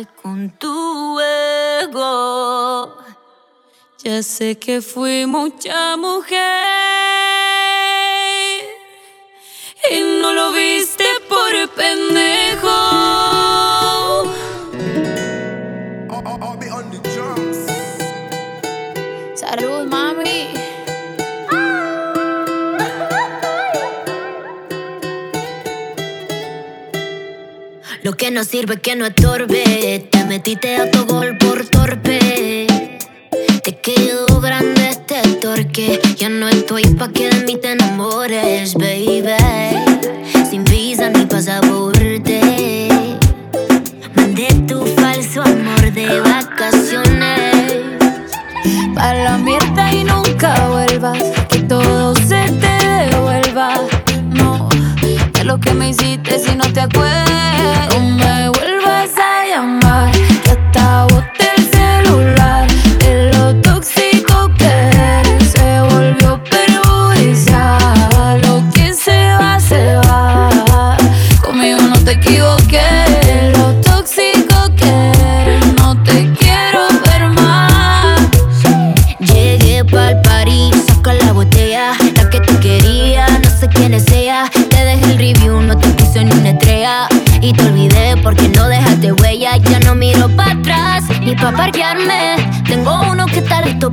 con tu ego. Ya sé que fui mucha mujer y no lo viste por pendejo. Lo que no sirve que no estorbe. Te metiste a tu gol por torpe. Te quedó grande este torque. Ya no estoy pa' que de mí te enamores, baby. Sin visa ni pasaporte. Mandé tu falso amor de vacaciones. Pa' la mierda y nunca vuelvas. Que todo se te devuelva. No, de lo que me hiciste si no te acuerdas.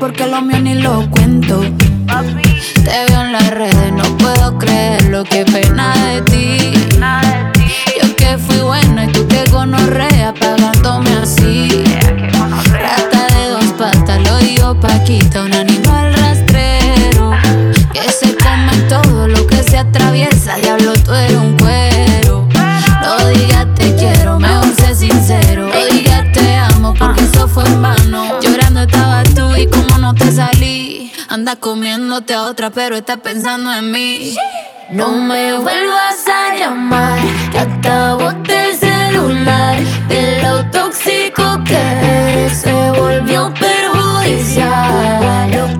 Porque lo mío ni lo cuento. Te veo en las redes, no puedo creer lo que pena de ti. Comiéndote a otra, pero estás pensando en mí. No me vuelvas a llamar, que hasta boté el celular. De lo tóxico que se volvió perjudicial.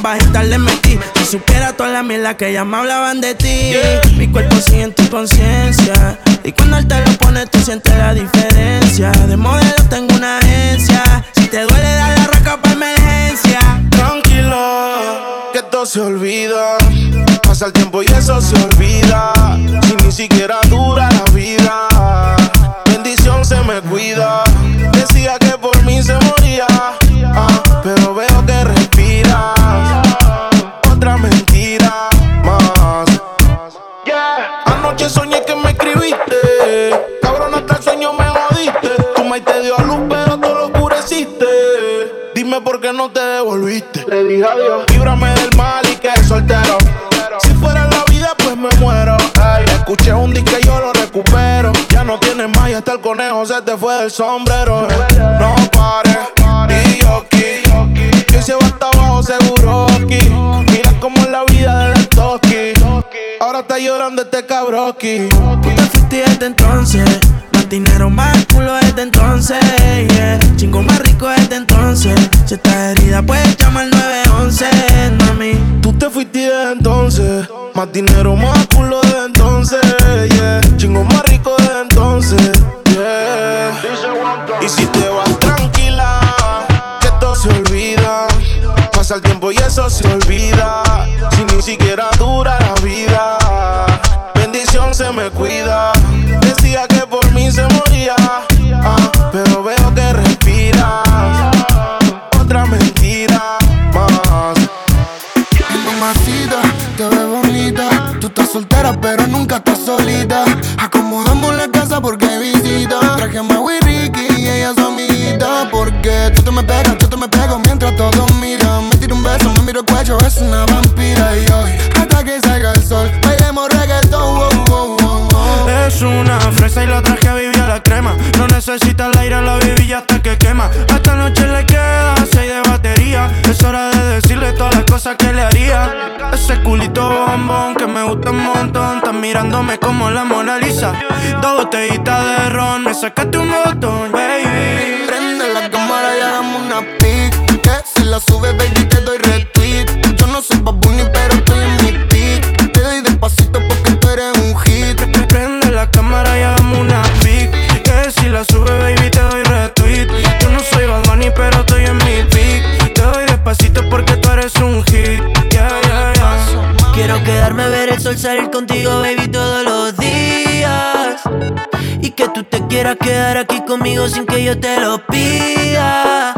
en bajita le metí. Si supiera toda la mierda que ya me hablaban de ti. Mi cuerpo sigue tu conciencia. Y cuando él te lo pone, tú sientes la diferencia. De modelo tengo una agencia. Si te duele, dale la raca para emergencia. Tranquilo, que todo se olvida. Pasa el tiempo y eso se olvida. Si ni siquiera dura la vida. Bendición se me cuida Decía que por mí se moría, Qué no te devolviste. Le dije adiós. Líbrame del mal y que soltero. Si fuera la vida, pues me muero. escuché un disco y yo lo recupero. Ya no tienes más y hasta el conejo se te fue del sombrero. No pares, y yo. Que se va hasta abajo seguro aquí. Mira cómo es la vida de Toki. Ahora está llorando este cabroki. Tú te fuiste desde entonces. Dinero, más culo desde entonces. Yeah. Chingo más rico desde entonces. Si estás herida, puedes llamar 911, mami. Tú te fuiste desde entonces. Más dinero, más culo desde entonces. Yeah. Chingo más rico desde entonces. Y si te vas tranquila, que todo se olvida. Pasa el tiempo y eso se olvida. Gusta un montón. Estás mirándome como la Mona Lisa. Dos botellitas de ron, me sacaste un botón, salir contigo, baby, todos los días. Y que tú te quieras quedar aquí conmigo sin que yo te lo pida.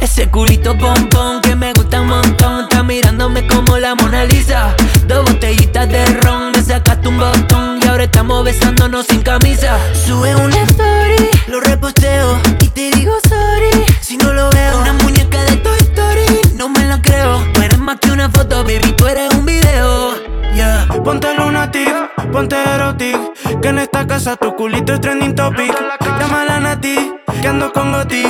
Ese culito pompón que me gusta un montón. Está mirándome como la Mona Lisa. Dos botellitas de ron, me sacaste un botón. Y ahora estamos besándonos sin camisa. Sube una story, ponte erotic Que en esta casa tu culito es trending topic Llámala a Nati, que ando con Goti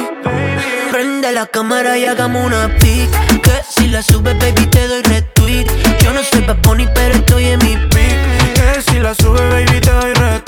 Prende la cámara y hagamos una pic. Que si la subes, baby, te doy retweet. Yo no soy Bad Bunny, pero estoy en mi pic. Que si la sube, baby, te doy retweet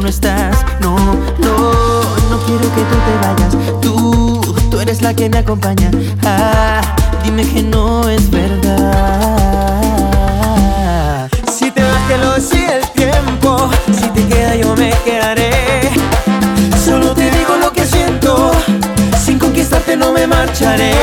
no estás. No, no, no quiero que tú te vayas. Tú, tú eres la que me acompaña. Ah, dime que no es verdad. Si te vas, que lo sigue el tiempo. Si te queda, yo me quedaré. Solo te digo lo que siento. Sin conquistarte, no me marcharé.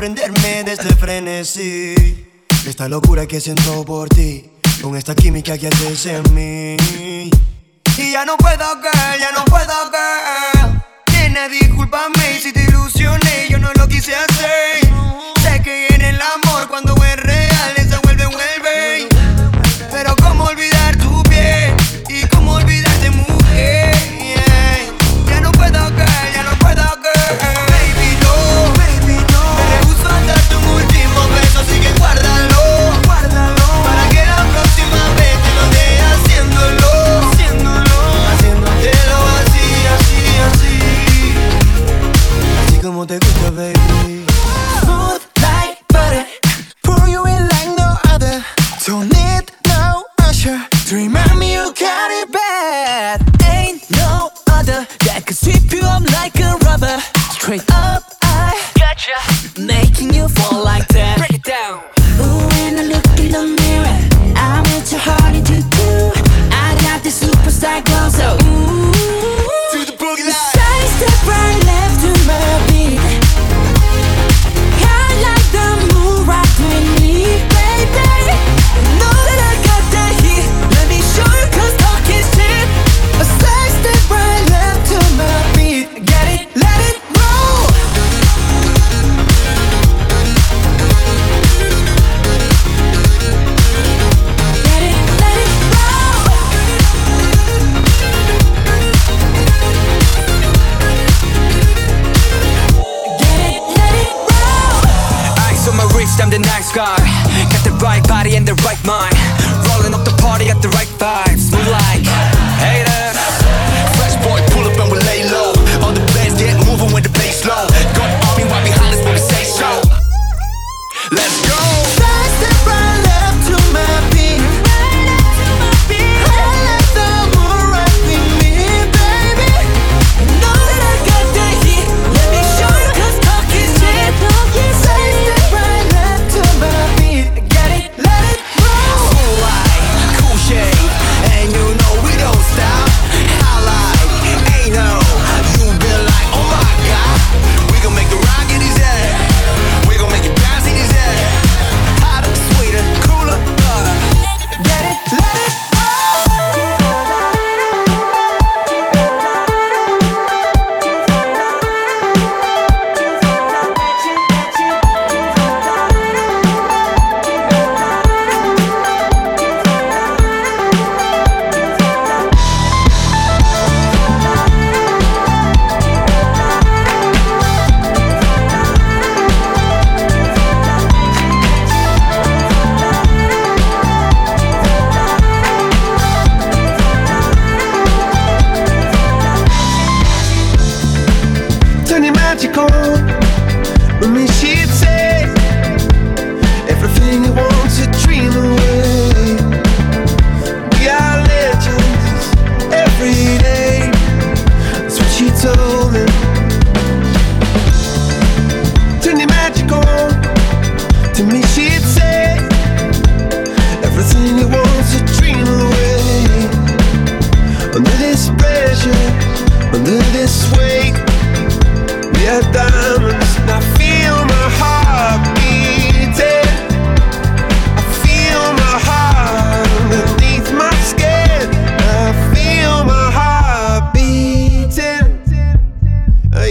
prenderme de este frenesí. Esta locura que siento por ti, con esta química que haces en mí. Y ya no puedo, girl, ya no puedo, girl. Nena, discúlpame si te ilusioné, yo no lo quise hacer.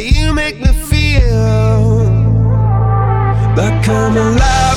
you make me feel like I'm alive.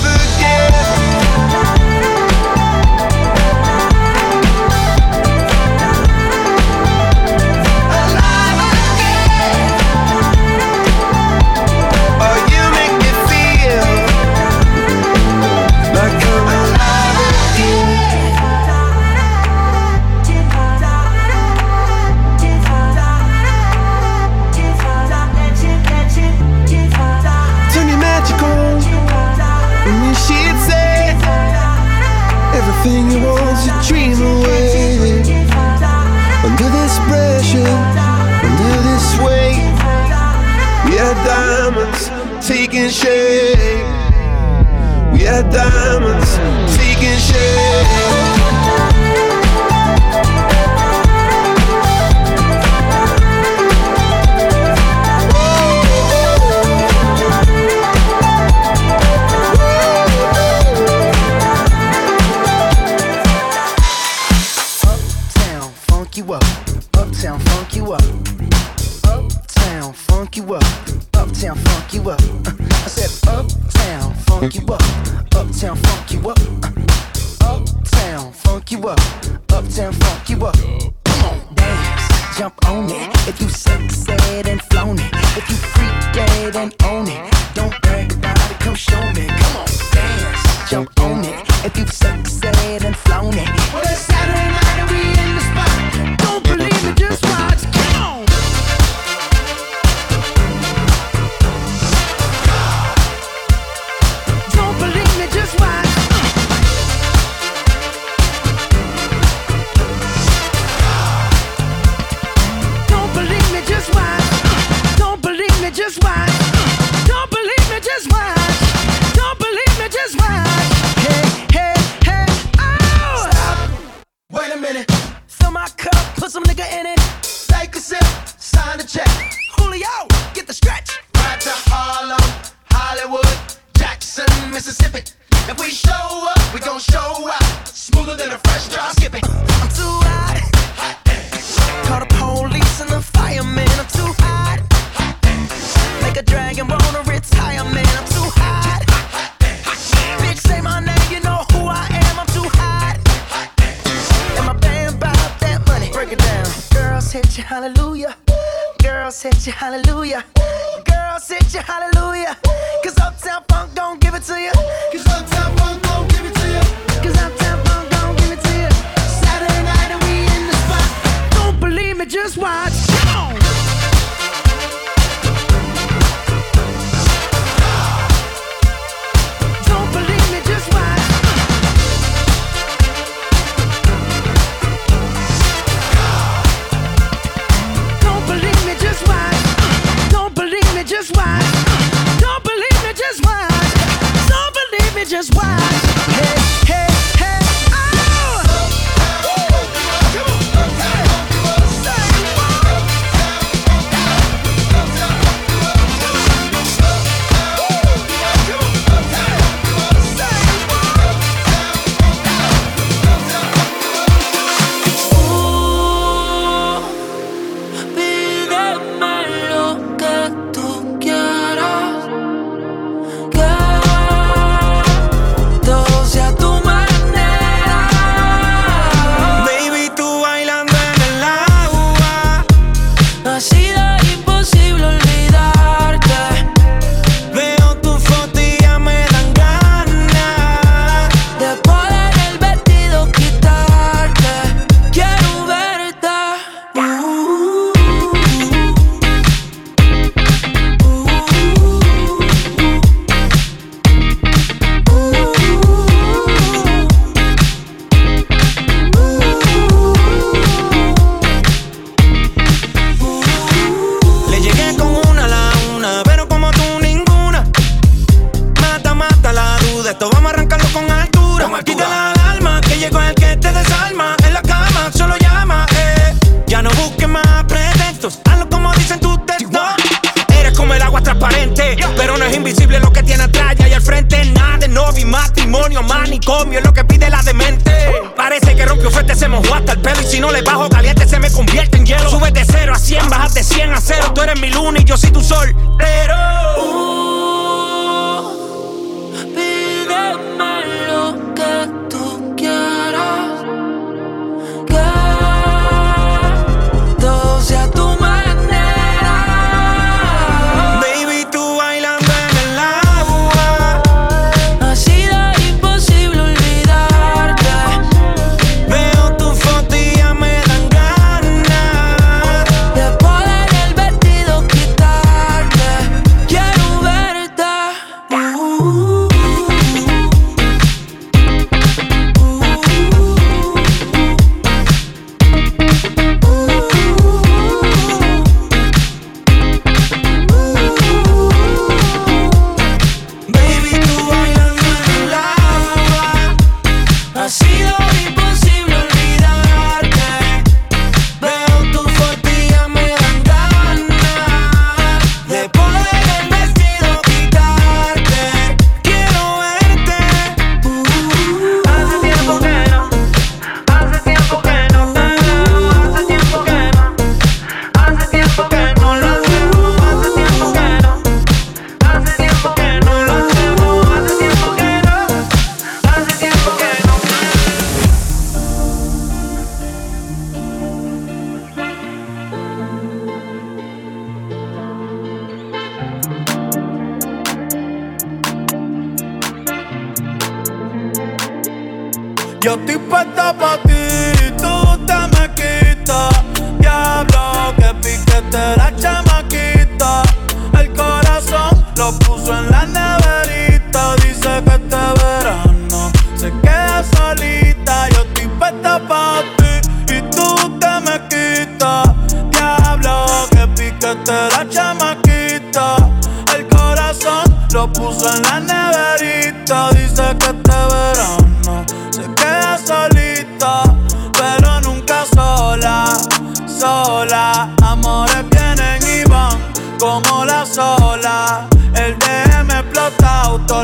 jump on it. If you suck, said and flown it. If you freak dead and own it. Don't brag about it, come show me. Come on, dance. Jump on it. If you suck, said and flown it. Well,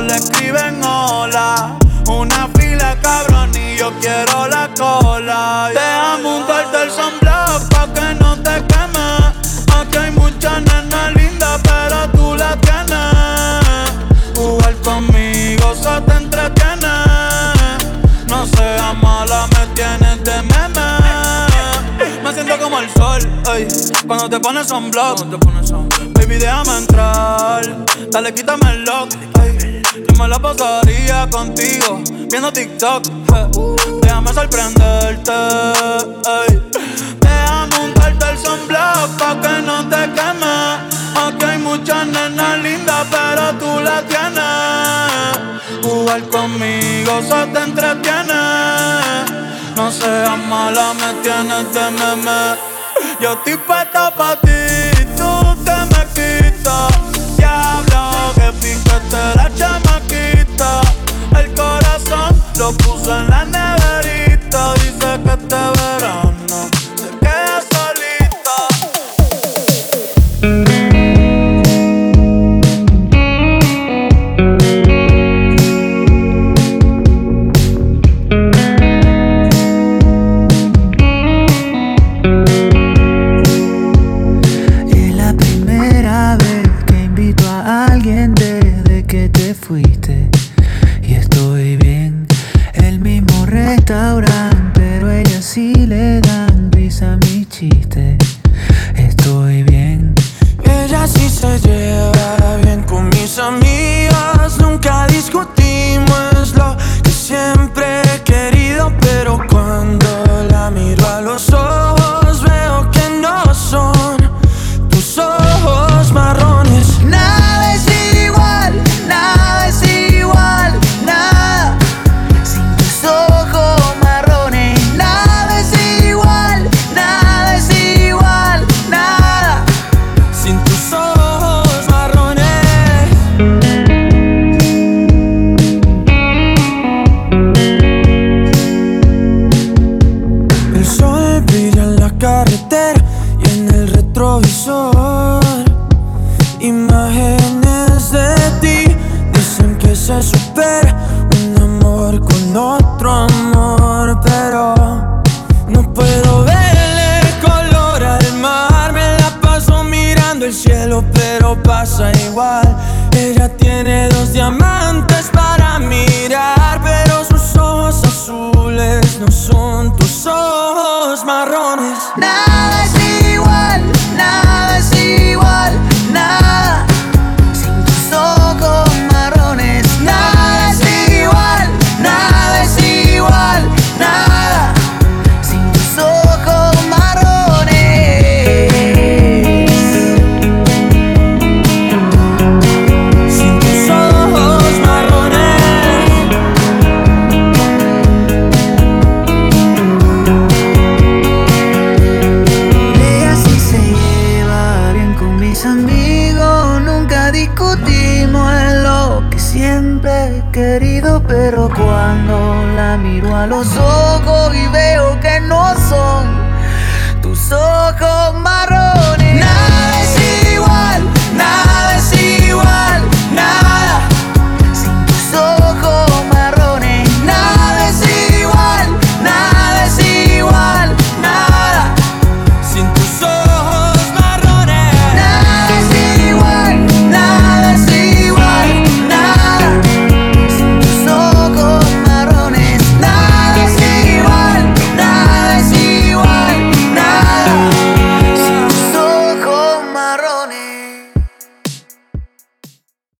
le escriben hola. Una fila cabrón y yo quiero la cola. Déjame un cartel sunblock pa' que no te quemes. Aquí hay muchas nenas lindas, pero tú la tienes. Jugar conmigo se te entretiene. No seas mala, me tienes de meme. Me siento como el sol, ey, cuando te pones sunblock. Déjame entrar, dale, quítame el lock, ey. Yo me la pasaría contigo, viendo TikTok. Déjame sorprenderte, ey. Déjame untarte el sunblock pa' que no te quemes. Aquí hay muchas nenas lindas, pero tú la tienes. Jugar conmigo se te entretiene. No seas mala, me tienes de meme. Yo estoy puesta pa' ti, tú te piquete la chamaquita. El corazón lo puso en la neverita. Dice que este verano